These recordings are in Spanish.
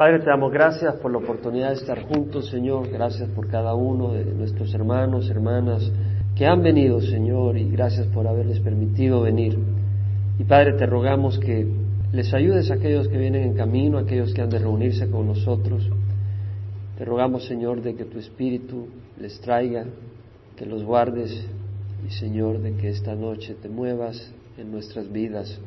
Padre, te damos gracias por la oportunidad de estar juntos, Señor. Gracias por cada uno de nuestros hermanos, hermanas que han venido, Señor, y gracias por haberles permitido venir. Y Padre, te rogamos que les ayudes a aquellos que vienen en camino, a aquellos que han de reunirse con nosotros. Te rogamos, Señor, de que tu Espíritu les traiga, que los guardes y, Señor, de que esta noche te muevas en nuestras vidas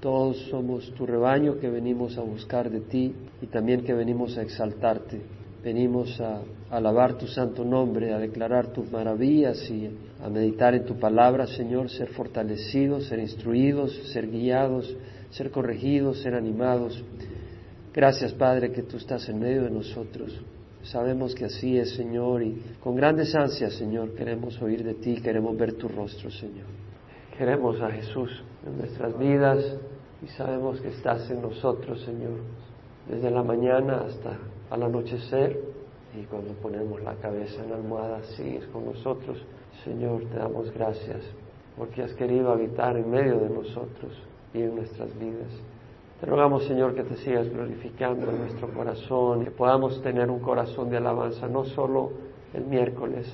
todos somos tu rebaño que venimos a buscar de ti y también que venimos a exaltarte. Venimos a alabar tu santo nombre, a declarar tus maravillas y a meditar en tu palabra, Señor, ser fortalecidos, ser instruidos, ser guiados, ser corregidos, ser animados. Gracias, Padre, que tú estás en medio de nosotros. Sabemos que así es, Señor, y con grandes ansias, Señor, queremos oír de ti, queremos ver tu rostro, Señor. Queremos a Jesús en nuestras vidas, y sabemos que estás en nosotros, Señor, desde la mañana hasta al anochecer y cuando ponemos la cabeza en la almohada, sigues con nosotros. Señor, te damos gracias porque has querido habitar en medio de nosotros y en nuestras vidas. Te rogamos, Señor, que te sigas glorificando en nuestro corazón, que podamos tener un corazón de alabanza, no solo el miércoles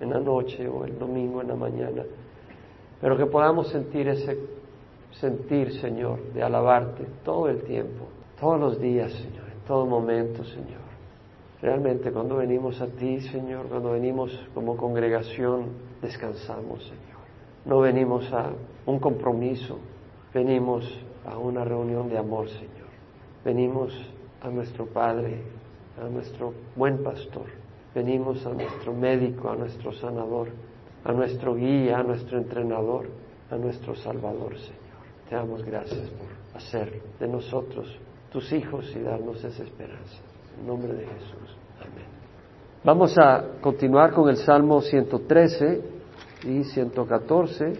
en la noche o el domingo en la mañana, pero que podamos sentir ese sentir, Señor, de alabarte todo el tiempo, todos los días, Señor, en todo momento, Señor. Realmente cuando venimos a ti, Señor, cuando venimos como congregación, descansamos, Señor. No venimos a un compromiso, venimos a una reunión de amor, Señor. Venimos a nuestro Padre, a nuestro buen pastor. Venimos a nuestro médico, a nuestro sanador, a nuestro guía, a nuestro entrenador, a nuestro Salvador, Señor. Te damos gracias por hacer de nosotros tus hijos y darnos esa esperanza. En nombre de Jesús. Amén. Vamos a continuar con el Salmo 113 y 114,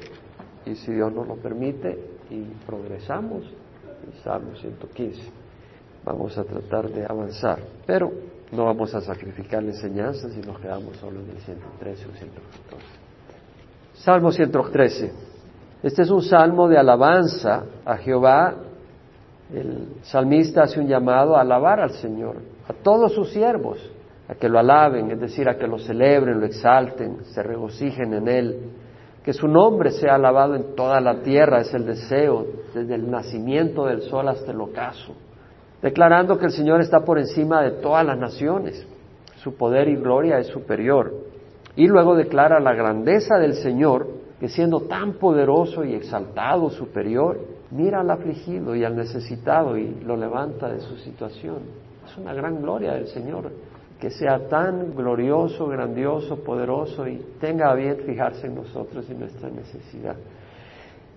y si Dios nos lo permite, y progresamos, el Salmo 115. Vamos a tratar de avanzar, pero no vamos a sacrificar la enseñanza si nos quedamos solo en el 113 o 114. Salmo 113. Este es un salmo de alabanza a Jehová. El salmista hace un llamado a alabar al Señor, a todos sus siervos, a que lo alaben, es decir, a que lo celebren, lo exalten, se regocijen en Él. Que su nombre sea alabado en toda la tierra es el deseo, desde el nacimiento del sol hasta el ocaso. Declarando que el Señor está por encima de todas las naciones, su poder y gloria es superior. Y luego declara la grandeza del Señor que siendo tan poderoso y exaltado, superior, mira al afligido y al necesitado y lo levanta de su situación. Es una gran gloria del Señor que sea tan glorioso, grandioso, poderoso y tenga bien fijarse en nosotros y nuestra necesidad.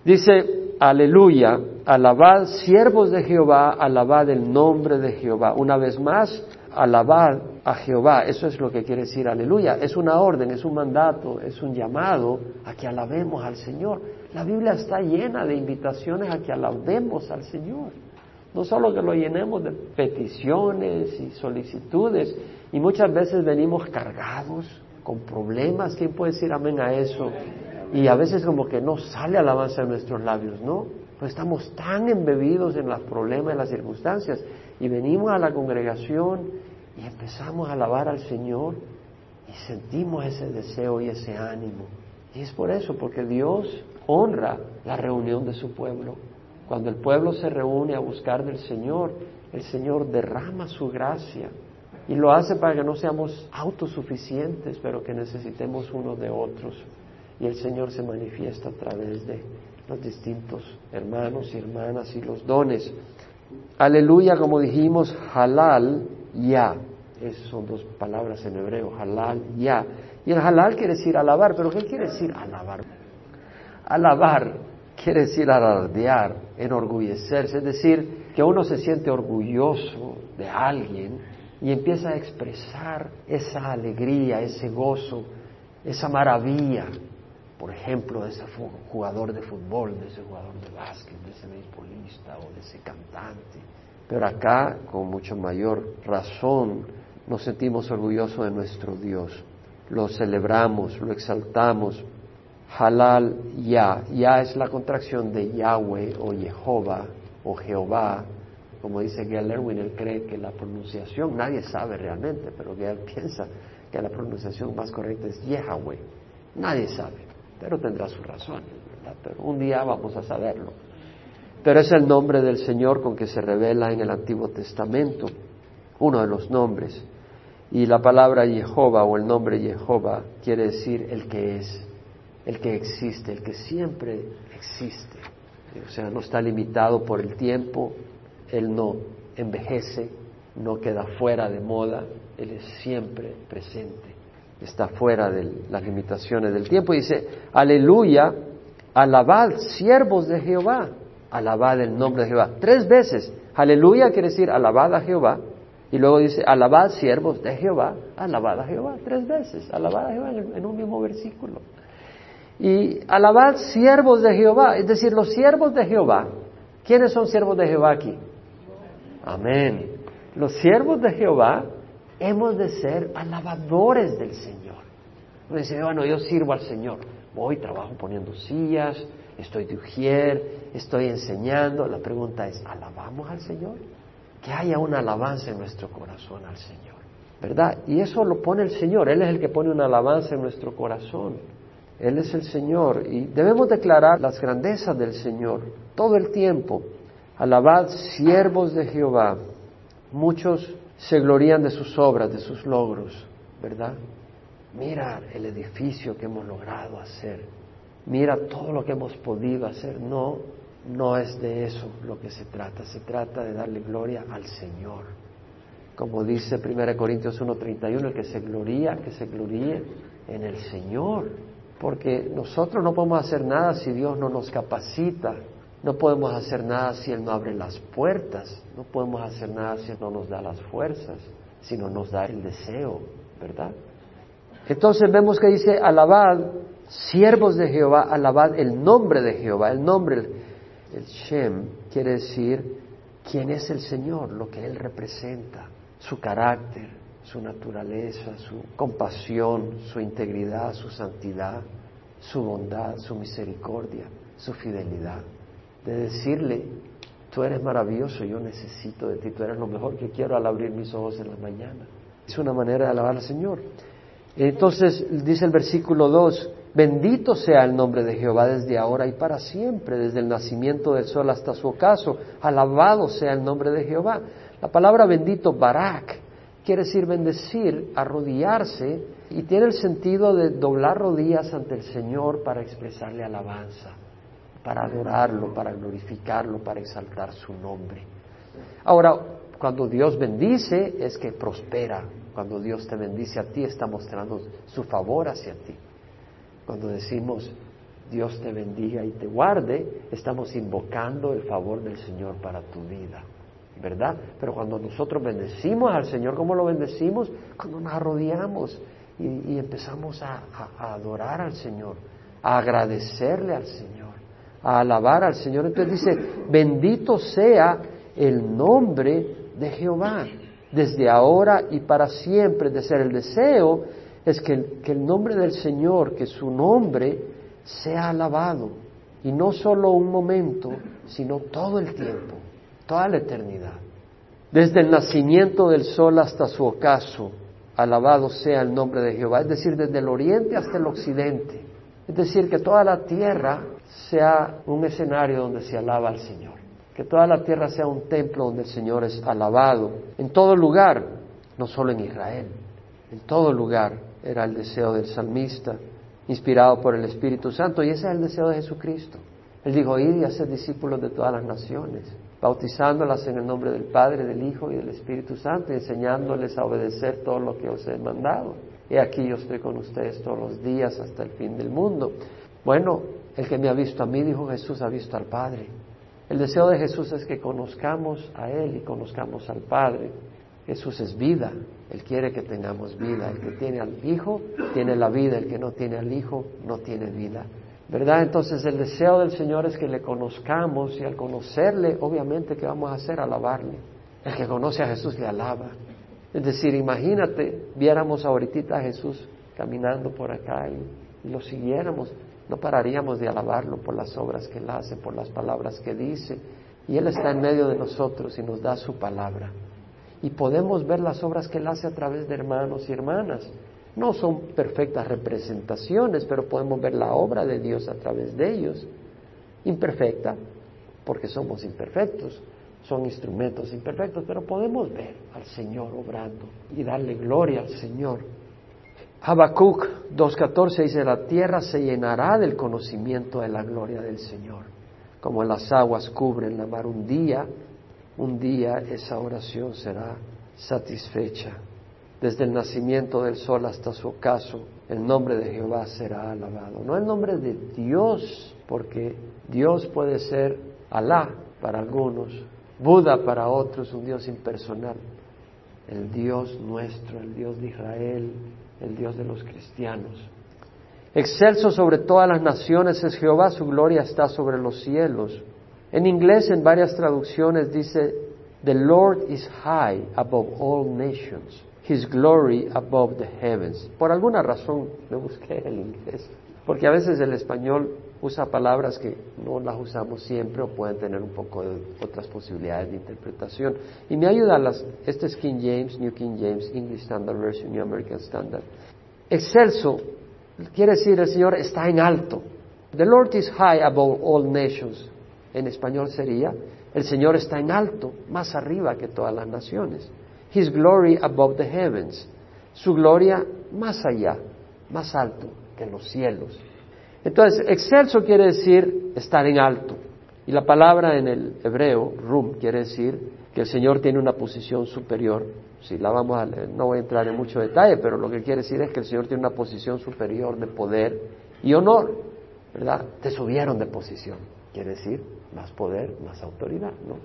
Dice, aleluya, alabad siervos de Jehová, alabad el nombre de Jehová. Una vez más, alabad a Jehová. Eso es lo que quiere decir aleluya. Es una orden, es un mandato, es un llamado a que alabemos al Señor. La Biblia está llena de invitaciones a que alabemos al Señor. No solo que lo llenemos de peticiones y solicitudes, y muchas veces venimos cargados con problemas. ¿Quién puede decir amén a eso? Y a veces como que no sale alabanza de nuestros labios, ¿no? Pues estamos tan embebidos en los problemas, en las circunstancias, y venimos a la congregación y empezamos a alabar al Señor y sentimos ese deseo y ese ánimo. Y es por eso, porque Dios honra la reunión de su pueblo. Cuando el pueblo se reúne a buscar del Señor, el Señor derrama su gracia y lo hace para que no seamos autosuficientes, pero que necesitemos unos de otros. Y el Señor se manifiesta a través de los distintos hermanos y hermanas y los dones. Aleluya, como dijimos, halal, ya. Esas son dos palabras en hebreo, halal, ya. Y el halal quiere decir alabar, pero ¿qué quiere decir alabar? Alabar quiere decir alardear, enorgullecerse, es decir, que uno se siente orgulloso de alguien y empieza a expresar esa alegría, ese gozo, esa maravilla, por ejemplo, de ese jugador de fútbol, de ese jugador de básquet, de ese beisbolista o de ese cantante. Pero acá, con mucho mayor razón, nos sentimos orgullosos de nuestro Dios. Lo celebramos, lo exaltamos. Halal Ya. Ya es la contracción de Yahweh o Jehová o Jehová como dice Gail Erwin, él cree que la pronunciación, nadie sabe realmente, pero Gail piensa que la pronunciación más correcta es Yahweh. Nadie sabe, pero tendrá sus razones, ¿verdad? Pero un día vamos a saberlo. Pero es el nombre del Señor con que se revela en el Antiguo Testamento, uno de los nombres. Y la palabra Jehová o el nombre Jehová quiere decir el que es, el que existe, el que siempre existe. O sea, no está limitado por el tiempo, Él no envejece, no queda fuera de moda, Él es siempre presente, está fuera de las limitaciones del tiempo. Y dice, aleluya, alabad siervos de Jehová, alabad el nombre de Jehová. Tres veces, aleluya quiere decir alabad a Jehová, y luego dice, alabad siervos de Jehová, alabad a Jehová, tres veces, alabad a Jehová en un mismo versículo. Y alabad siervos de Jehová, es decir, los siervos de Jehová. ¿Quiénes son siervos de Jehová aquí? Amén. Los siervos de Jehová hemos de ser alabadores del Señor. Uno dice, bueno, yo sirvo al Señor. Voy, trabajo poniendo sillas, estoy de ujier, estoy enseñando. La pregunta es, ¿alabamos al Señor? Que haya una alabanza en nuestro corazón al Señor. ¿Verdad? Y eso lo pone el Señor. Él es el que pone una alabanza en nuestro corazón. Él es el Señor y debemos declarar las grandezas del Señor todo el tiempo. Alabad siervos de Jehová. Muchos se glorían de sus obras, de sus logros, ¿verdad? Mira el edificio que hemos logrado hacer. Mira todo lo que hemos podido hacer. No, no es de eso lo que se trata. Se trata de darle gloria al Señor. Como dice 1 Corintios 1.31, el que se gloría, que se gloríe en el Señor porque nosotros no podemos hacer nada si Dios no nos capacita, no podemos hacer nada si Él no abre las puertas, no podemos hacer nada si Él no nos da las fuerzas, si no nos da el deseo, ¿verdad? Entonces vemos que dice, alabad, siervos de Jehová, alabad el nombre de Jehová, el nombre, el, Shem, quiere decir quién es el Señor, lo que Él representa, su carácter, su naturaleza, su compasión, su integridad, su santidad, su bondad, su misericordia, su fidelidad. De decirle, tú eres maravilloso, yo necesito de ti, tú eres lo mejor que quiero al abrir mis ojos en la mañana. Es una manera de alabar al Señor. Entonces dice el versículo 2, bendito sea el nombre de Jehová desde ahora y para siempre, desde el nacimiento del sol hasta su ocaso, alabado sea el nombre de Jehová. La palabra bendito, barak, quiere decir bendecir, arrodillarse, y tiene el sentido de doblar rodillas ante el Señor para expresarle alabanza, para adorarlo, para glorificarlo, para exaltar su nombre. Ahora, cuando Dios bendice es que prospera. Cuando Dios te bendice a ti está mostrando su favor hacia ti. Cuando decimos Dios te bendiga y te guarde, estamos invocando el favor del Señor para tu vida. ¿verdad? Pero cuando nosotros bendecimos al Señor, ¿cómo lo bendecimos? Cuando nos arrodillamos y, empezamos a, adorar al Señor, a agradecerle al Señor, a alabar al Señor. Entonces dice, bendito sea el nombre de Jehová, desde ahora y para siempre. De ser el deseo es que, el nombre del Señor, que su nombre sea alabado. Y no solo un momento, sino todo el tiempo toda la eternidad. Desde el nacimiento del sol hasta su ocaso, alabado sea el nombre de Jehová, es decir, desde el oriente hasta el occidente. Es decir, que toda la tierra sea un escenario donde se alaba al Señor. Que toda la tierra sea un templo donde el Señor es alabado. En todo lugar, no solo en Israel, en todo lugar era el deseo del salmista, inspirado por el Espíritu Santo, y ese es el deseo de Jesucristo. Él dijo, id y hacer discípulos de todas las naciones bautizándolas en el nombre del Padre, del Hijo y del Espíritu Santo, enseñándoles a obedecer todo lo que os he mandado. Y aquí yo estoy con ustedes todos los días hasta el fin del mundo. Bueno, el que me ha visto a mí, dijo Jesús, ha visto al Padre. El deseo de Jesús es que conozcamos a Él y conozcamos al Padre. Jesús es vida, Él quiere que tengamos vida. El que tiene al Hijo tiene la vida, el que no tiene al Hijo no tiene vida. ¿Verdad? Entonces el deseo del Señor es que le conozcamos y al conocerle, obviamente, ¿qué vamos a hacer? Alabarle. El que conoce a Jesús le alaba. Es decir, imagínate, viéramos ahorita a Jesús caminando por acá y, lo siguiéramos, no pararíamos de alabarlo por las obras que él hace, por las palabras que dice. Y Él está en medio de nosotros y nos da su palabra. Y podemos ver las obras que Él hace a través de hermanos y hermanas. No son perfectas representaciones, pero podemos ver la obra de Dios a través de ellos. Imperfecta, porque somos imperfectos, son instrumentos imperfectos, pero podemos ver al Señor obrando y darle gloria al Señor. Habacuc 2.14 dice, la tierra se llenará del conocimiento de la gloria del Señor, como las aguas cubren la mar un día, un día esa oración será satisfecha. Desde el nacimiento del sol hasta su ocaso, el nombre de Jehová será alabado. No el nombre de Dios, porque Dios puede ser Alá para algunos, Buda para otros, un Dios impersonal. El Dios nuestro, el Dios de Israel, el Dios de los cristianos. Excelso sobre todas las naciones es Jehová, su gloria está sobre los cielos. En inglés, en varias traducciones, dice, The Lord is high above all nations, His glory above the heavens. Por alguna razón me busqué el inglés, porque a veces el español usa palabras que no las usamos siempre o pueden tener un poco de otras posibilidades de interpretación. Y me ayuda las, este es King James, New King James, English Standard Version, New American Standard. Excelso quiere decir el Señor está en alto. The Lord is high above all nations. En español sería, el Señor está en alto, más arriba que todas las naciones. His glory above the heavens. Su gloria más allá, más alto que los cielos. Entonces, excelso quiere decir estar en alto. Y la palabra en el hebreo, rum, quiere decir que el Señor tiene una posición superior. Si la vamos a leer, no voy a entrar en mucho detalle, pero lo que quiere decir es que el Señor tiene una posición superior de poder y honor, ¿verdad? Te subieron de posición, quiere decir más poder, más autoridad, ¿no?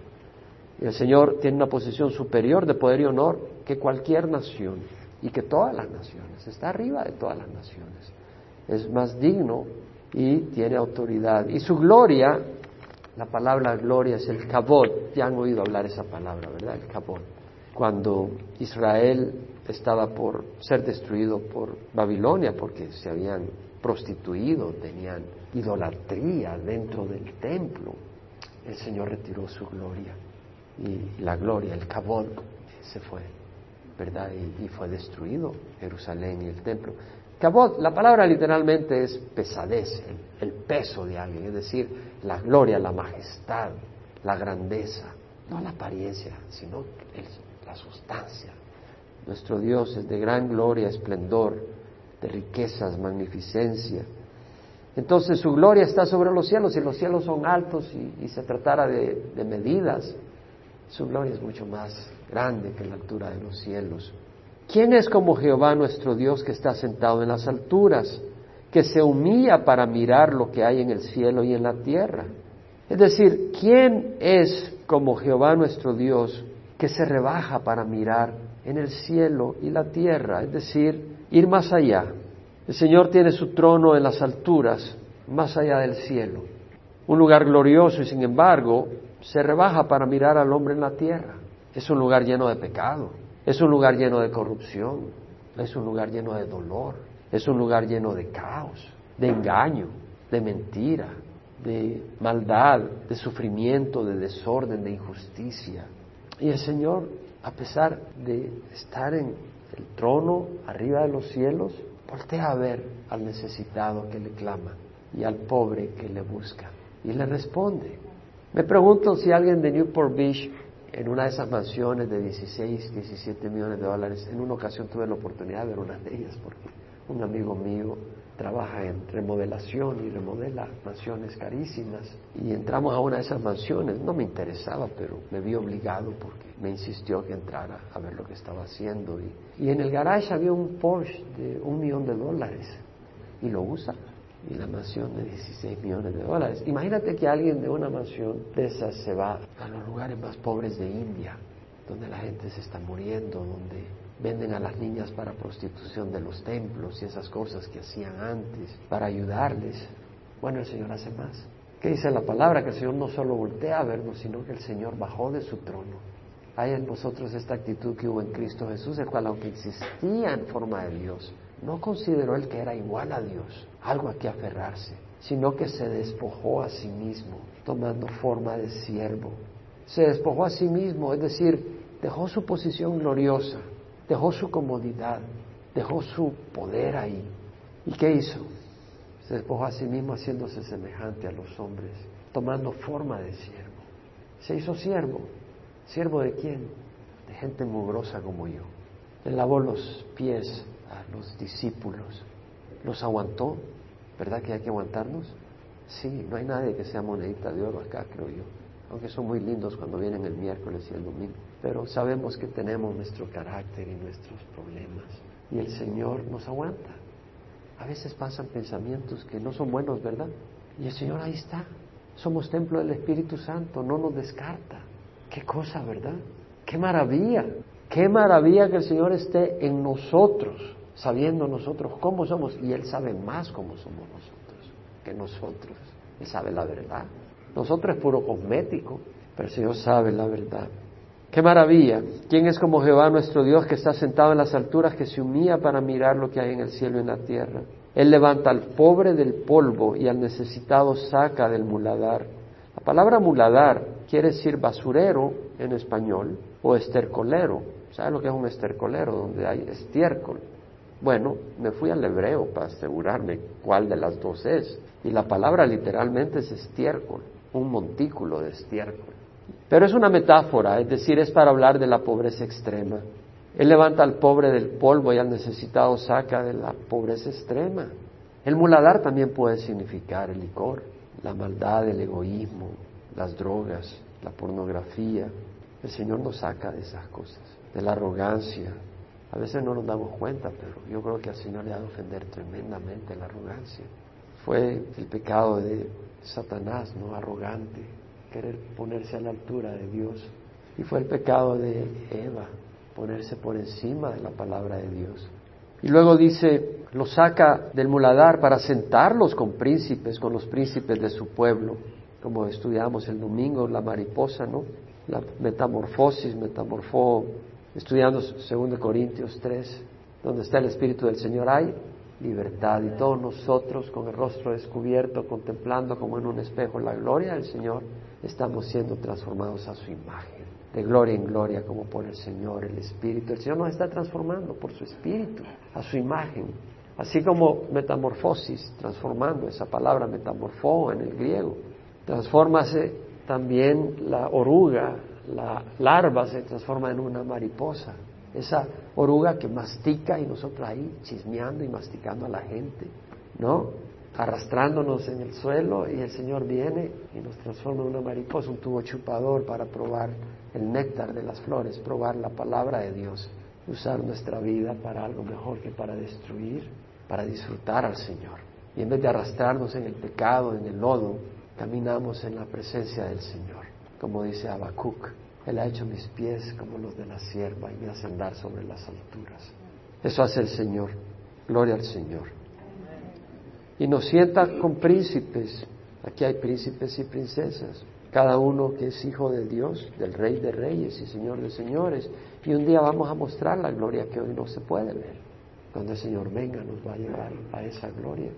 El Señor tiene una posición superior de poder y honor que cualquier nación y que todas las naciones, está arriba de todas las naciones. Es más digno y tiene autoridad. Y su gloria, la palabra gloria es el kabod, ya han oído hablar esa palabra, ¿verdad? El kabod. Cuando Israel estaba por ser destruido por Babilonia porque se habían prostituido, tenían idolatría dentro del templo, el Señor retiró su gloria. Y la gloria, el kabod, se fue, ¿verdad? Y, fue destruido Jerusalén y el templo la palabra literalmente es pesadez, el, peso de alguien, es decir, la gloria, la majestad, la grandeza, no la apariencia, sino la sustancia. Nuestro Dios es de gran gloria, esplendor, de riquezas, magnificencia. Entonces su gloria está sobre los cielos, y los cielos son altos y, se tratara de medidas, su gloria es mucho más grande que la altura de los cielos. ¿Quién es como Jehová nuestro Dios que está sentado en las alturas, que se humilla para mirar lo que hay en el cielo y en la tierra? Es decir, ¿quién es como Jehová nuestro Dios que se rebaja para mirar en el cielo y la tierra? Es decir, ir más allá. El Señor tiene su trono en las alturas, más allá del cielo. Un lugar glorioso y sin embargo se rebaja para mirar al hombre en la tierra. Es un lugar lleno de pecado. Es un lugar lleno de corrupción, es un lugar lleno de dolor, es un lugar lleno de caos, de engaño, de mentira, de maldad, de sufrimiento, de desorden, de injusticia. Y el Señor, a pesar de estar en el trono arriba de los cielos, voltea a ver al necesitado que le clama y al pobre que le busca y le responde. Me pregunto si alguien de Newport Beach en una de esas mansiones de 16, 17 millones de dólares. En una ocasión tuve la oportunidad de ver una de ellas porque un amigo mío trabaja en remodelación y remodela mansiones carísimas. Y entramos a una de esas mansiones. No me interesaba, pero me vi obligado porque me insistió que entrara a ver lo que estaba haciendo. Y, y en el garage había un Porsche de un millón de dólares y lo usa y la mansión de 16 millones de dólares. Imagínate que alguien de una mansión de esas se va a los lugares más pobres de India, donde la gente se está muriendo, donde venden a las niñas para prostitución de los templos y esas cosas que hacían antes para ayudarles. Bueno, el Señor hace más. ¿Qué dice la palabra? Que el Señor no solo voltea a vernos, sino que el Señor bajó de su trono. Hay en nosotros esta actitud que hubo en Cristo Jesús, el cual aunque existía en forma de Dios, no consideró él que era igual a Dios, algo a que aferrarse, sino que se despojó a sí mismo, tomando forma de siervo, Se despojó a sí mismo, es decir, dejó su posición gloriosa, dejó su comodidad, dejó su poder ahí. ¿Y qué hizo? Se despojó a sí mismo haciéndose semejante a los hombres, tomando forma de siervo. Se hizo siervo. ¿Siervo de quién? De gente mugrosa como yo. Le lavó los pies a los discípulos. Los aguantó. ¿Verdad que hay que aguantarnos? Sí, no hay nadie que sea monedita de oro acá, creo yo. Aunque son muy lindos cuando vienen el miércoles y el domingo. Pero sabemos que tenemos nuestro carácter y nuestros problemas. Y el Señor nos aguanta. A veces pasan pensamientos que no son buenos, ¿verdad? Y el Señor ahí está. Somos templo del Espíritu Santo, no nos descarta. Qué cosa, ¿verdad? Qué maravilla. Qué maravilla que el Señor esté en nosotros, sabiendo nosotros cómo somos. Y Él sabe más cómo somos nosotros que nosotros. Él sabe la verdad. Nosotros es puro cosmético, pero el Señor sabe la verdad. Qué maravilla. ¿Quién es como Jehová nuestro Dios que está sentado en las alturas, que se humilla para mirar lo que hay en el cielo y en la tierra? Él levanta al pobre del polvo y al necesitado saca del muladar. La palabra muladar quiere decir basurero en español o estercolero. ¿Sabes lo que es un estercolero? Donde hay estiércol. Bueno, me fui al hebreo para asegurarme cuál de las dos es. Y la palabra literalmente es estiércol, un montículo de estiércol. Pero es una metáfora, es decir, es para hablar de la pobreza extrema. Él levanta al pobre del polvo y al necesitado saca de la pobreza extrema. El muladar también puede significar el licor, la maldad, el egoísmo, las drogas, la pornografía. El Señor nos saca de esas cosas, de la arrogancia. A veces no nos damos cuenta, pero yo creo que al Señor le ha de ofender tremendamente la arrogancia. Fue el pecado de Satanás, ¿no? Arrogante, querer ponerse a la altura de Dios. Y fue el pecado de Eva, ponerse por encima de la palabra de Dios. Y luego dice, lo saca del muladar para sentarlos con príncipes, con los príncipes de su pueblo, como estudiamos el domingo, la mariposa, ¿no? La metamorfosis, metamorfó, estudiando 2 Corintios 3, donde está el Espíritu del Señor, hay libertad. Y todos nosotros, con el rostro descubierto, contemplando como en un espejo la gloria del Señor, estamos siendo transformados a su imagen, de gloria en gloria, como por el Señor, el Espíritu. El Señor nos está transformando por su Espíritu, a su imagen. Así como metamorfosis, transformando, esa palabra metamorfó en el griego. Transformase también la oruga, la larva se transforma en una mariposa. Esa oruga que mastica y nosotros ahí chismeando y masticando a la gente, ¿no? arrastrándonos en el suelo y el Señor viene y nos transforma en una mariposa, un tubo chupador para probar el néctar de las flores, probar la palabra de Dios, usar nuestra vida para algo mejor que para destruir, para disfrutar al Señor. Y en vez de arrastrarnos en el pecado, en el lodo, caminamos en la presencia del Señor, como dice Habacuc. Él ha hecho mis pies como los de la sierva y me hace andar sobre las alturas. Eso hace el Señor. Gloria al Señor y nos sienta con príncipes. Aquí hay príncipes y princesas, cada uno que es hijo de Dios, del Rey de Reyes y Señor de Señores. Y un día vamos a mostrar la gloria que hoy no se puede ver. Cuando el Señor venga nos va a llevar a esa gloria.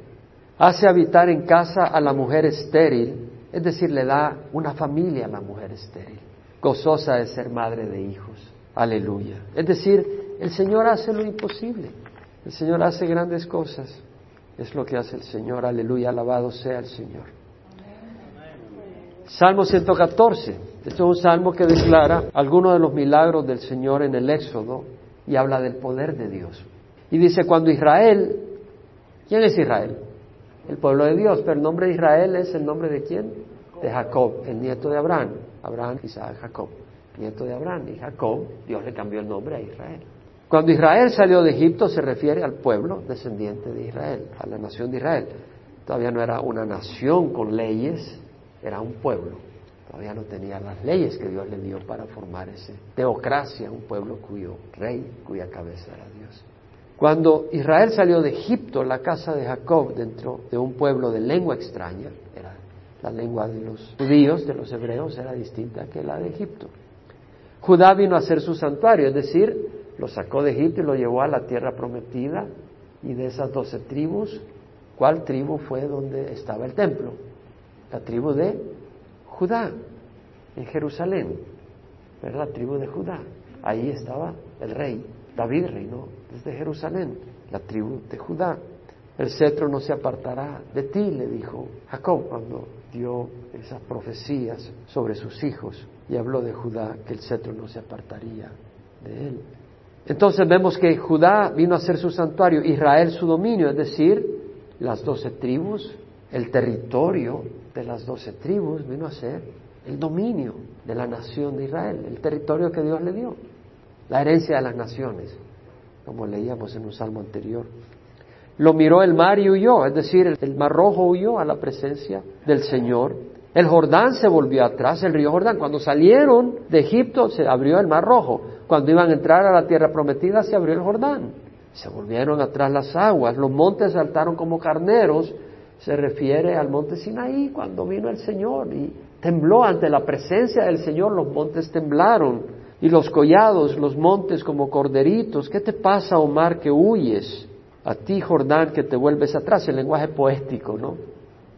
Hace habitar en casa a la mujer estéril, es decir, le da una familia a la mujer estéril, gozosa de ser madre de hijos. Aleluya. Es decir, el Señor hace lo imposible. El Señor hace grandes cosas. Es lo que hace el Señor. Aleluya, alabado sea el Señor. Salmo 114. Este es un salmo que declara algunos de los milagros del Señor en el Éxodo y habla del poder de Dios. Y dice, cuando Israel, ¿quién es Israel? El pueblo de Dios, pero el nombre de Israel es el nombre de quién? De Jacob, el nieto de Abraham. Abraham, Isaac, Jacob, nieto de Abraham. Y Jacob, Dios le cambió el nombre a Israel. Cuando Israel salió de Egipto se refiere al pueblo descendiente de Israel, a la nación de Israel. Todavía no era una nación con leyes, era un pueblo. Todavía no tenía las leyes que Dios le dio para formar esa teocracia, un pueblo cuyo rey, cuya cabeza era Dios. Cuando Israel salió de Egipto, la casa de Jacob, dentro de un pueblo de lengua extraña, la lengua de los judíos, de los hebreos, era distinta que la de Egipto. Judá vino a ser su santuario, es decir, lo sacó de Egipto y lo llevó a la tierra prometida. Y de esas doce tribus, ¿cuál tribu fue donde estaba el templo? La tribu de Judá. en Jerusalén, ¿verdad? Tribu de Judá. Ahí estaba el rey. David reinó desde Jerusalén, la tribu de Judá. El cetro no se apartará de ti, le dijo Jacob cuando dio esas profecías sobre sus hijos y habló de Judá que el cetro no se apartaría de él. Entonces vemos que Judá vino a ser su santuario, Israel su dominio, es decir, las doce tribus, el territorio de las doce tribus vino a ser el dominio de la nación de Israel, el territorio que Dios le dio, la herencia de las naciones, como leíamos en un salmo anterior. Lo miró el mar y huyó, es decir, el mar rojo huyó a la presencia del Señor. El Jordán se volvió atrás, el río Jordán. Cuando salieron de Egipto se abrió el mar rojo. Cuando iban a entrar a la tierra prometida se abrió el Jordán. Se volvieron atrás las aguas. Los montes saltaron como carneros. Se refiere al monte Sinaí cuando vino el Señor y tembló ante la presencia del Señor. Los montes temblaron y los collados, los montes como corderitos. ¿Qué te pasa, Omar, que huyes? A ti, Jordán, que te vuelves atrás, el lenguaje poético, ¿no?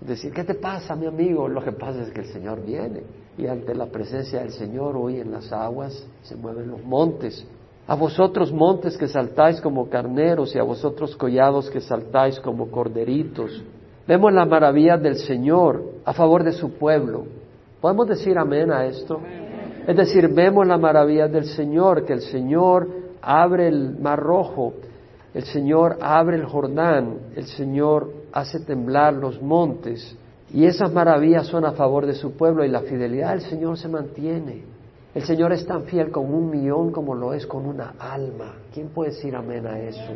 Decir, ¿qué te pasa, mi amigo? Lo que pasa es que el Señor viene y ante la presencia del Señor hoy en las aguas se mueven los montes. A vosotros montes que saltáis como carneros y a vosotros collados que saltáis como corderitos. Vemos la maravilla del Señor a favor de su pueblo. ¿Podemos decir amén a esto? Es decir, vemos la maravilla del Señor, que el Señor abre el mar rojo el Señor abre el Jordán, el Señor hace temblar los montes y esas maravillas son a favor de su pueblo y la fidelidad del Señor se mantiene. El Señor es tan fiel con un millón como lo es con una alma. ¿Quién puede decir amén a eso?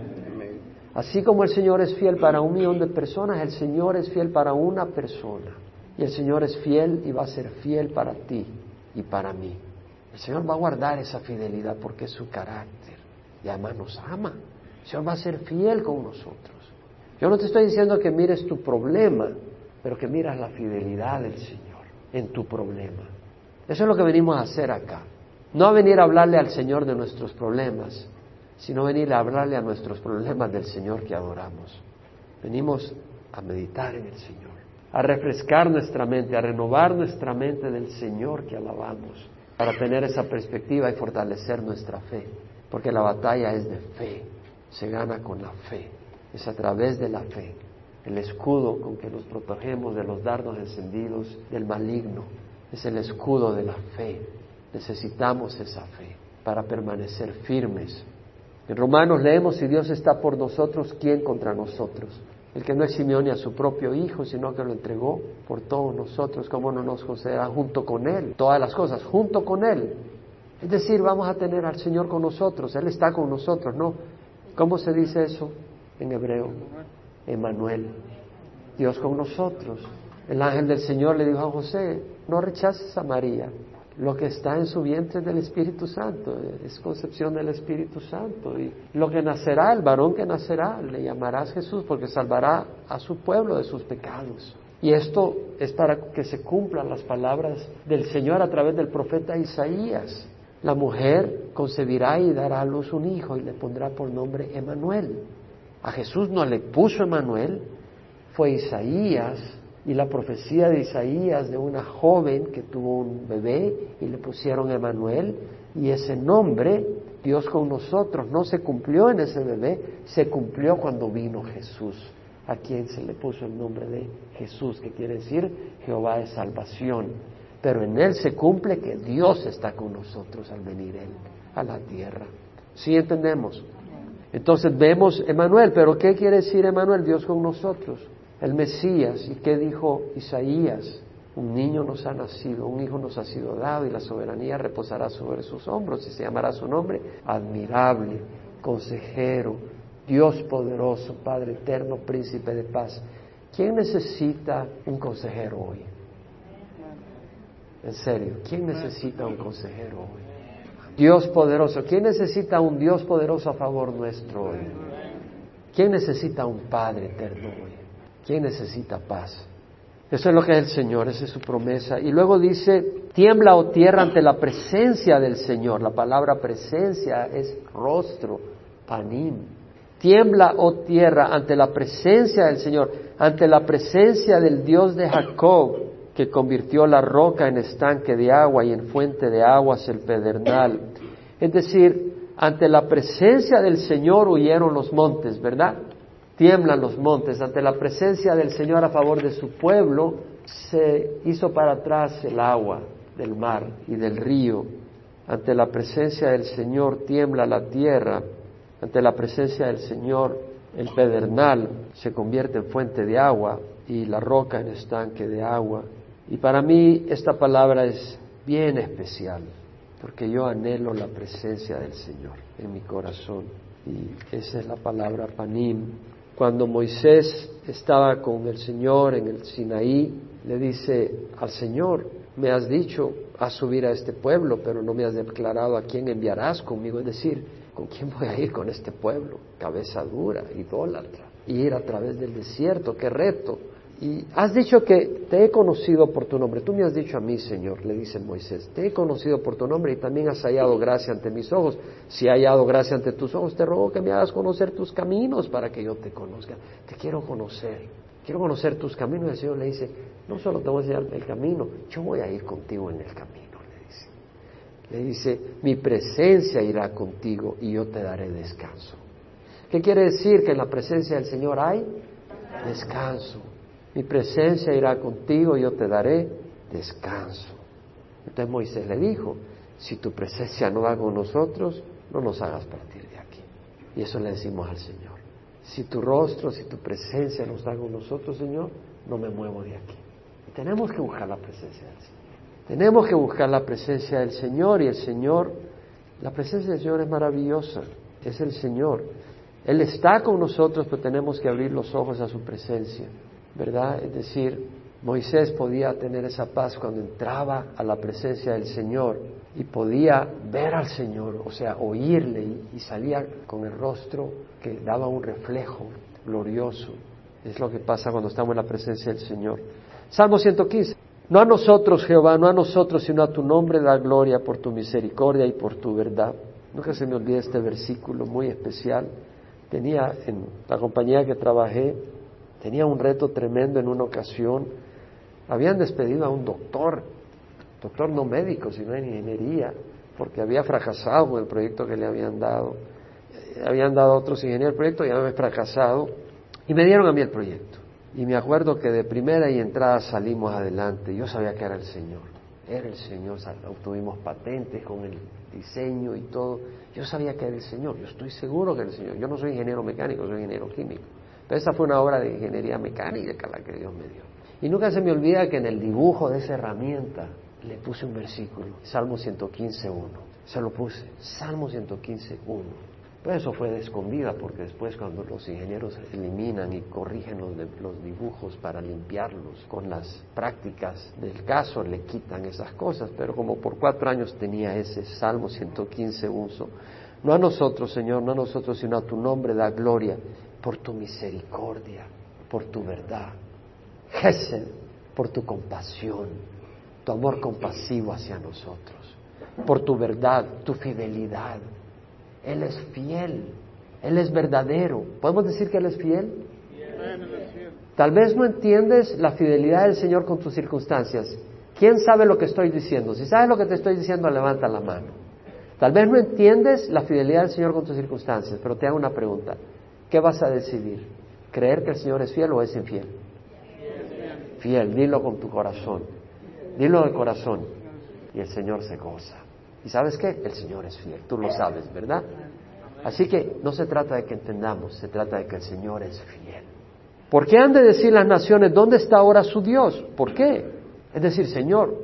Así como el Señor es fiel para un millón de personas, el Señor es fiel para una persona. Y el Señor es fiel y va a ser fiel para ti y para mí. El Señor va a guardar esa fidelidad porque es su carácter. Y además nos ama. El Señor va a ser fiel con nosotros. Yo no te estoy diciendo que mires tu problema, pero que miras la fidelidad del Señor en tu problema. Eso es lo que venimos a hacer acá. No a venir a hablarle al Señor de nuestros problemas, sino venir a hablarle a nuestros problemas del Señor que adoramos. Venimos a meditar en el Señor, a refrescar nuestra mente, a renovar nuestra mente del Señor que alabamos, para tener esa perspectiva y fortalecer nuestra fe, porque la batalla es de fe se gana con la fe, es a través de la fe, el escudo con que nos protegemos de los dardos encendidos del maligno, es el escudo de la fe. Necesitamos esa fe para permanecer firmes. En Romanos leemos, si Dios está por nosotros, ¿quién contra nosotros? El que no eximió ni a su propio Hijo, sino que lo entregó por todos nosotros, ¿cómo no nos concederá junto con Él? Todas las cosas, junto con Él. Es decir, vamos a tener al Señor con nosotros, Él está con nosotros, no ¿Cómo se dice eso en hebreo? Emanuel. Dios con nosotros. El ángel del Señor le dijo a José, no rechaces a María. Lo que está en su vientre es del Espíritu Santo, es concepción del Espíritu Santo. Y lo que nacerá, el varón que nacerá, le llamarás Jesús porque salvará a su pueblo de sus pecados. Y esto es para que se cumplan las palabras del Señor a través del profeta Isaías. La mujer concebirá y dará a luz un hijo y le pondrá por nombre Emanuel. A Jesús no le puso Emanuel, fue Isaías y la profecía de Isaías de una joven que tuvo un bebé y le pusieron Emanuel y ese nombre, Dios con nosotros, no se cumplió en ese bebé, se cumplió cuando vino Jesús, a quien se le puso el nombre de Jesús, que quiere decir Jehová de salvación pero en Él se cumple que Dios está con nosotros al venir Él a la tierra. ¿Sí entendemos? Entonces vemos Emanuel, pero ¿qué quiere decir Emanuel? Dios con nosotros, el Mesías. ¿Y qué dijo Isaías? Un niño nos ha nacido, un hijo nos ha sido dado y la soberanía reposará sobre sus hombros y se llamará su nombre admirable, consejero, Dios poderoso, Padre eterno, príncipe de paz. ¿Quién necesita un consejero hoy? En serio, ¿quién necesita un consejero hoy? Dios poderoso. ¿Quién necesita un Dios poderoso a favor nuestro hoy? ¿Quién necesita un Padre eterno hoy? ¿Quién necesita paz? Eso es lo que es el Señor, esa es su promesa. Y luego dice, tiembla o tierra ante la presencia del Señor. La palabra presencia es rostro, panim. Tiembla o tierra ante la presencia del Señor, ante la presencia del Dios de Jacob que convirtió la roca en estanque de agua y en fuente de aguas el pedernal. Es decir, ante la presencia del Señor huyeron los montes, ¿verdad? Tiemblan los montes. Ante la presencia del Señor a favor de su pueblo, se hizo para atrás el agua del mar y del río. Ante la presencia del Señor tiembla la tierra. Ante la presencia del Señor el pedernal se convierte en fuente de agua y la roca en estanque de agua. Y para mí esta palabra es bien especial, porque yo anhelo la presencia del Señor en mi corazón. Y esa es la palabra panim. Cuando Moisés estaba con el Señor en el Sinaí, le dice al Señor, me has dicho a subir a este pueblo, pero no me has declarado a quién enviarás conmigo. Es decir, ¿con quién voy a ir con este pueblo? Cabeza dura, idólatra. Ir a través del desierto, qué reto. Y has dicho que te he conocido por tu nombre. Tú me has dicho a mí, Señor, le dice Moisés, te he conocido por tu nombre y también has hallado gracia ante mis ojos. Si he hallado gracia ante tus ojos, te ruego que me hagas conocer tus caminos para que yo te conozca. Te quiero conocer. Quiero conocer tus caminos. Y el Señor le dice, no solo te voy a enseñar el camino, yo voy a ir contigo en el camino, le dice. Le dice, mi presencia irá contigo y yo te daré descanso. ¿Qué quiere decir? Que en la presencia del Señor hay descanso. Mi presencia irá contigo yo te daré descanso. Entonces Moisés le dijo, si tu presencia no va con nosotros, no nos hagas partir de aquí. Y eso le decimos al Señor. Si tu rostro, si tu presencia no está con nosotros, Señor, no me muevo de aquí. Y tenemos que buscar la presencia del Señor. Tenemos que buscar la presencia del Señor y el Señor, la presencia del Señor es maravillosa, es el Señor. Él está con nosotros, pero tenemos que abrir los ojos a su presencia. ¿Verdad? Es decir, Moisés podía tener esa paz cuando entraba a la presencia del Señor y podía ver al Señor, o sea, oírle y, salía con el rostro que daba un reflejo glorioso. Es lo que pasa cuando estamos en la presencia del Señor. Salmo 115. No a nosotros, Jehová, no a nosotros, sino a tu nombre da gloria por tu misericordia y por tu verdad. Nunca se me olvide este versículo muy especial. Tenía en la compañía que trabajé Tenía un reto tremendo en una ocasión. Habían despedido a un doctor, doctor no médico, sino en ingeniería, porque había fracasado con el proyecto que le habían dado. Habían dado a otros ingenieros el proyecto y habían fracasado. Y me dieron a mí el proyecto. Y me acuerdo que de primera y entrada salimos adelante. Yo sabía que era el Señor. Era el Señor. Obtuvimos patentes con el diseño y todo. Yo sabía que era el Señor. Yo estoy seguro que era el Señor. Yo no soy ingeniero mecánico, soy ingeniero químico. Pero esa fue una obra de ingeniería mecánica la que Dios me dio. Y nunca se me olvida que en el dibujo de esa herramienta le puse un versículo, Salmo 115.1. Se lo puse, Salmo 115.1. Pero eso fue de escondida porque después cuando los ingenieros eliminan y corrigen los, los, dibujos para limpiarlos con las prácticas del caso le quitan esas cosas, pero como por cuatro años tenía ese Salmo 115.1. No a nosotros, Señor, no a nosotros, sino a tu nombre da gloria por tu misericordia, por tu verdad. Gesed, por tu compasión, tu amor compasivo hacia nosotros, por tu verdad, tu fidelidad. Él es fiel, Él es verdadero. ¿Podemos decir que Él es fiel? Tal vez no entiendes la fidelidad del Señor con tus circunstancias. ¿Quién sabe lo que estoy diciendo? Si sabes lo que te estoy diciendo, levanta la mano. Tal vez no entiendes la fidelidad del Señor con tus circunstancias, pero te hago una pregunta. ¿Qué vas a decidir? ¿Creer que el Señor es fiel o es infiel? Fiel, dilo con tu corazón. Dilo de corazón. Y el Señor se goza. ¿Y sabes qué? El Señor es fiel. Tú lo sabes, ¿verdad? Así que no se trata de que entendamos, se trata de que el Señor es fiel. ¿Por qué han de decir las naciones, ¿dónde está ahora su Dios? ¿Por qué? Es decir, Señor,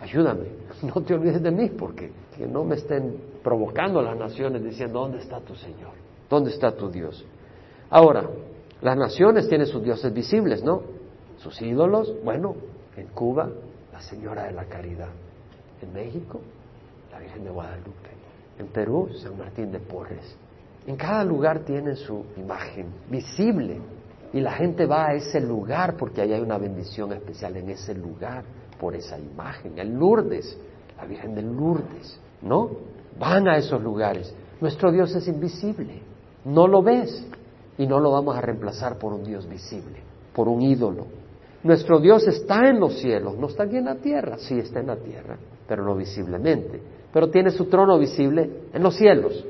ayúdame, no te olvides de mí, porque que no me estén provocando las naciones diciendo, ¿dónde está tu Señor? ¿Dónde está tu Dios? Ahora, las naciones tienen sus dioses visibles, ¿no? Sus ídolos, bueno, en Cuba, la Señora de la Caridad. En México, la Virgen de Guadalupe. En Perú, San Martín de Porres. En cada lugar tiene su imagen visible. Y la gente va a ese lugar porque ahí hay una bendición especial en ese lugar, por esa imagen. En Lourdes, la Virgen de Lourdes, ¿no? Van a esos lugares. Nuestro Dios es invisible. No lo ves, y no lo vamos a reemplazar por un Dios visible, por un ídolo. Nuestro Dios está en los cielos, no está aquí en la tierra, sí está en la tierra, pero no visiblemente. Pero tiene su trono visible en los cielos.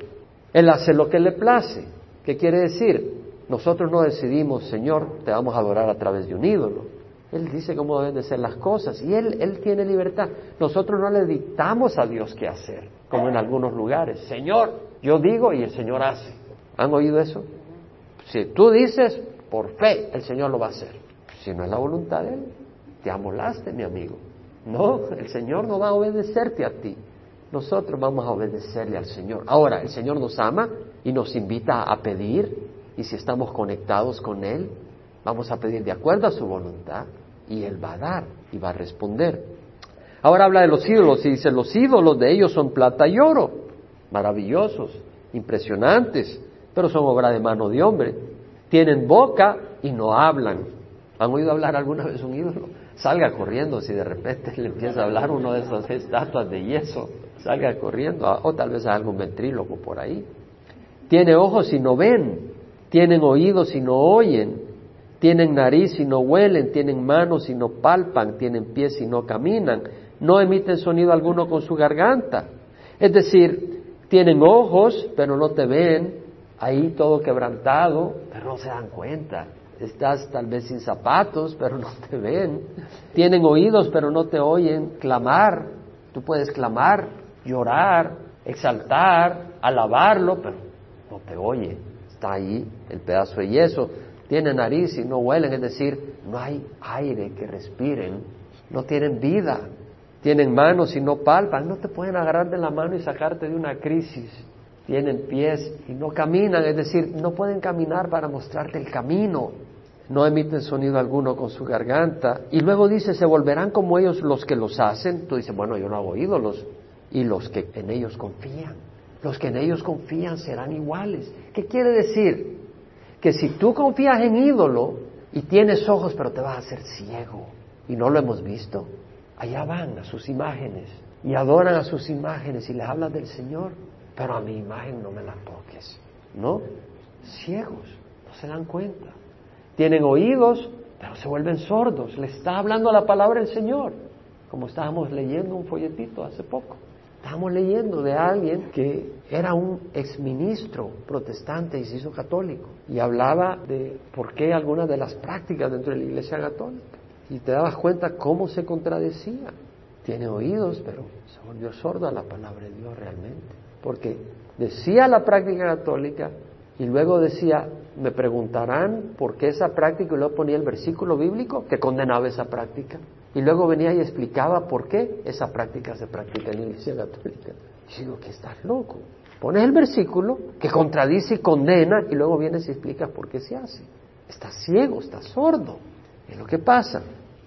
Él hace lo que le place. ¿Qué quiere decir? Nosotros no decidimos, Señor, te vamos a adorar a través de un ídolo. Él dice cómo deben de ser las cosas y él, él tiene libertad. Nosotros no le dictamos a Dios qué hacer, como en algunos lugares. Señor, yo digo y el Señor hace. ¿Han oído eso? Si tú dices, por fe, el Señor lo va a hacer. Si no es la voluntad de Él, te amolaste, mi amigo. No, el Señor no va a obedecerte a ti. Nosotros vamos a obedecerle al Señor. Ahora, el Señor nos ama y nos invita a pedir, y si estamos conectados con Él, vamos a pedir de acuerdo a su voluntad, y Él va a dar y va a responder. Ahora habla de los ídolos y dice, los ídolos de ellos son plata y oro, maravillosos, impresionantes, pero son obra de mano de hombre. Tienen boca y no hablan. ¿Han oído hablar alguna vez un ídolo? Salga corriendo si de repente le empieza a hablar uno de esas estatuas de yeso. Salga corriendo, o tal vez a algún ventríloco por ahí. Tiene ojos y no ven, tienen oídos y no oyen, tienen nariz y no huelen, tienen manos y no palpan, tienen pies y no caminan, no emiten sonido alguno con su garganta. Es decir, tienen ojos, pero no te ven, ahí todo quebrantado, pero no se dan cuenta. Estás tal vez sin zapatos, pero no te ven. Tienen oídos, pero no te oyen clamar. Tú puedes clamar, llorar, exaltar, alabarlo, pero no te oye. Está ahí el pedazo de yeso. Tienen nariz y no huelen, es decir, no hay aire que respiren. No tienen vida. Tienen manos y no palpan. No te pueden agarrar de la mano y sacarte de una crisis tienen pies y no caminan, es decir, no pueden caminar para mostrarte el camino, no emiten sonido alguno con su garganta. Y luego dice, se volverán como ellos los que los hacen. Tú dices, bueno, yo no hago ídolos. Y los que en ellos confían, los que en ellos confían serán iguales. ¿Qué quiere decir? Que si tú confías en ídolo y tienes ojos, pero te vas a hacer ciego, y no lo hemos visto, allá van a sus imágenes y adoran a sus imágenes y les hablan del Señor pero a mi imagen no me la toques. ¿No? Ciegos, no se dan cuenta. Tienen oídos, pero se vuelven sordos. Le está hablando la palabra del Señor, como estábamos leyendo un folletito hace poco. Estábamos leyendo de alguien que era un exministro protestante y se hizo católico y hablaba de por qué algunas de las prácticas dentro de la iglesia católica. Y te dabas cuenta cómo se contradecía. Tiene oídos, pero se volvió sordo a la palabra de Dios realmente porque decía la práctica católica y luego decía, me preguntarán por qué esa práctica y luego ponía el versículo bíblico que condenaba esa práctica. Y luego venía y explicaba por qué esa práctica se practica en la Iglesia Católica. Y digo, que estás loco. Pones el versículo que contradice y condena y luego vienes y explicas por qué se hace. Estás ciego, estás sordo. Es lo que pasa.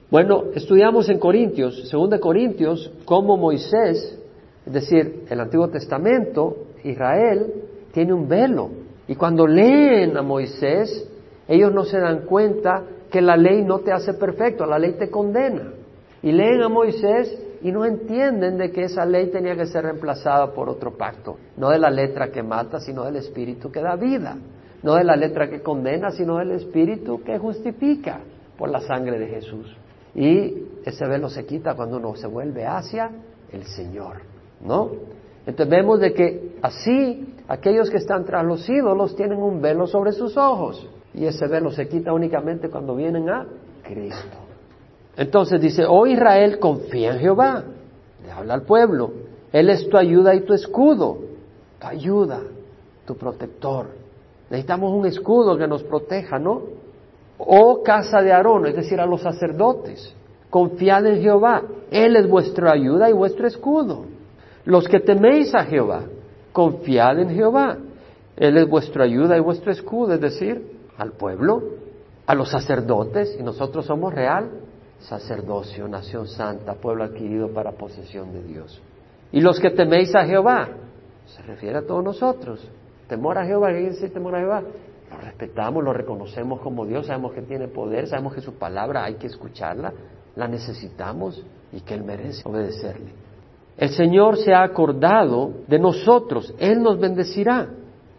Bueno, estudiamos en Corintios, según de Corintios, cómo Moisés es decir, el Antiguo Testamento, Israel, tiene un velo. Y cuando leen a Moisés, ellos no se dan cuenta que la ley no te hace perfecto, la ley te condena. Y leen a Moisés y no entienden de que esa ley tenía que ser reemplazada por otro pacto, no de la letra que mata, sino del espíritu que da vida, no de la letra que condena, sino del espíritu que justifica por la sangre de Jesús. Y ese velo se quita cuando uno se vuelve hacia el Señor. ¿No? Entonces vemos de que así aquellos que están tras los ídolos tienen un velo sobre sus ojos y ese velo se quita únicamente cuando vienen a Cristo. Entonces dice, oh Israel, confía en Jehová, le habla al pueblo, Él es tu ayuda y tu escudo, tu ayuda, tu protector. Necesitamos un escudo que nos proteja, ¿no? Oh casa de Aarón, es decir, a los sacerdotes, confiad en Jehová, Él es vuestra ayuda y vuestro escudo. Los que teméis a Jehová, confiad en Jehová. Él es vuestra ayuda y vuestro escudo, es decir, al pueblo, a los sacerdotes, y nosotros somos real sacerdocio, nación santa, pueblo adquirido para posesión de Dios. Y los que teméis a Jehová, se refiere a todos nosotros. Temor a Jehová, ¿qué dice temor a Jehová? Lo respetamos, lo reconocemos como Dios, sabemos que tiene poder, sabemos que su palabra hay que escucharla, la necesitamos y que Él merece obedecerle. El Señor se ha acordado de nosotros, Él nos bendecirá,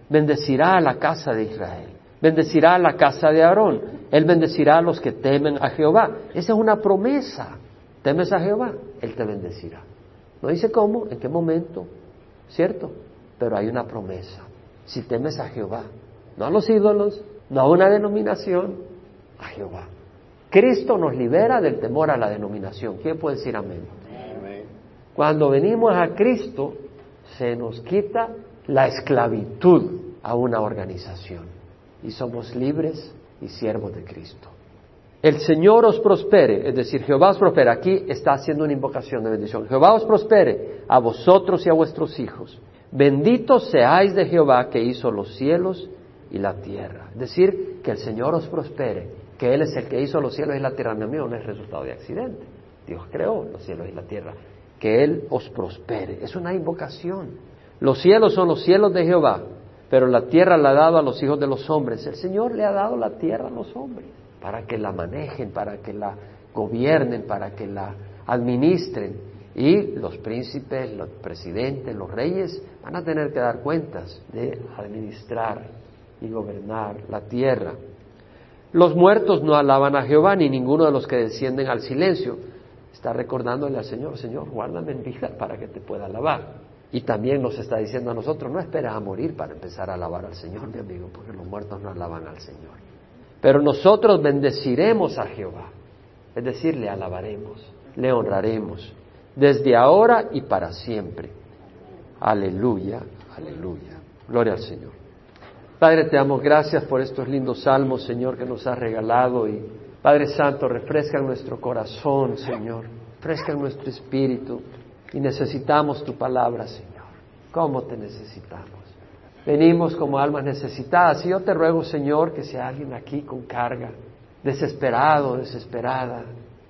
bendecirá a la casa de Israel. bendecirá a la casa de Aarón, Él bendecirá a los que temen a Jehová. Esa es una promesa. ¿Temes a Jehová? Él te bendecirá. No dice cómo, en qué momento, ¿cierto? Pero hay una promesa. Si temes a Jehová, no a los ídolos, no a una denominación, a Jehová. Cristo nos libera del temor a la denominación. ¿Quién puede decir amén? Cuando venimos a Cristo, se nos quita la esclavitud a una organización y somos libres y siervos de Cristo. El Señor os prospere, es decir, Jehová os prospere. Aquí está haciendo una invocación de bendición. Jehová os prospere a vosotros y a vuestros hijos. Benditos seáis de Jehová que hizo los cielos y la tierra. Es decir, que el Señor os prospere, que Él es el que hizo los cielos y la tierra. No, no es resultado de accidente. Dios creó los cielos y la tierra. Que Él os prospere. Es una invocación. Los cielos son los cielos de Jehová, pero la tierra la ha dado a los hijos de los hombres. El Señor le ha dado la tierra a los hombres para que la manejen, para que la gobiernen, para que la administren. Y los príncipes, los presidentes, los reyes van a tener que dar cuentas de administrar y gobernar la tierra. Los muertos no alaban a Jehová, ni ninguno de los que descienden al silencio. Está recordándole al Señor, Señor, guárdame en vida para que te pueda alabar. Y también nos está diciendo a nosotros, no esperes a morir para empezar a alabar al Señor, mi amigo, porque los muertos no alaban al Señor. Pero nosotros bendeciremos a Jehová, es decir, le alabaremos, le honraremos, desde ahora y para siempre. Aleluya, aleluya. Gloria al Señor. Padre, te damos gracias por estos lindos salmos, Señor, que nos has regalado y Padre Santo, refresca nuestro corazón, Señor, refresca nuestro espíritu. Y necesitamos tu palabra, Señor. ¿Cómo te necesitamos? Venimos como almas necesitadas. Y yo te ruego, Señor, que sea alguien aquí con carga, desesperado, desesperada,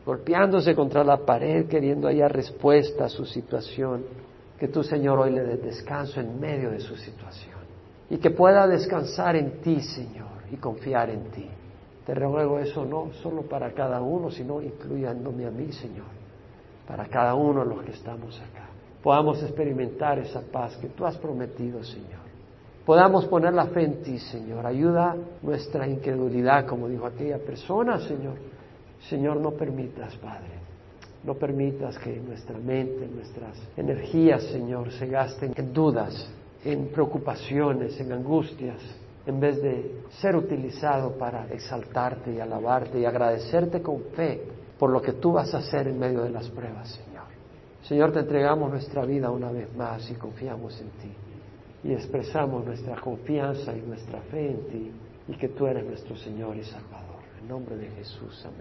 golpeándose contra la pared, queriendo hallar respuesta a su situación, que tú, Señor, hoy le des descanso en medio de su situación. Y que pueda descansar en ti, Señor, y confiar en ti. Te ruego eso no solo para cada uno, sino incluyéndome a mí, Señor para cada uno de los que estamos acá. Podamos experimentar esa paz que tú has prometido, Señor. Podamos poner la fe en ti, Señor. Ayuda nuestra incredulidad, como dijo aquella persona, Señor. Señor, no permitas, Padre. No permitas que nuestra mente, nuestras energías, Señor, se gasten en dudas, en preocupaciones, en angustias, en vez de ser utilizado para exaltarte y alabarte y agradecerte con fe por lo que tú vas a hacer en medio de las pruebas, Señor. Señor, te entregamos nuestra vida una vez más y confiamos en ti. Y expresamos nuestra confianza y nuestra fe en ti y que tú eres nuestro Señor y Salvador. En nombre de Jesús, amén.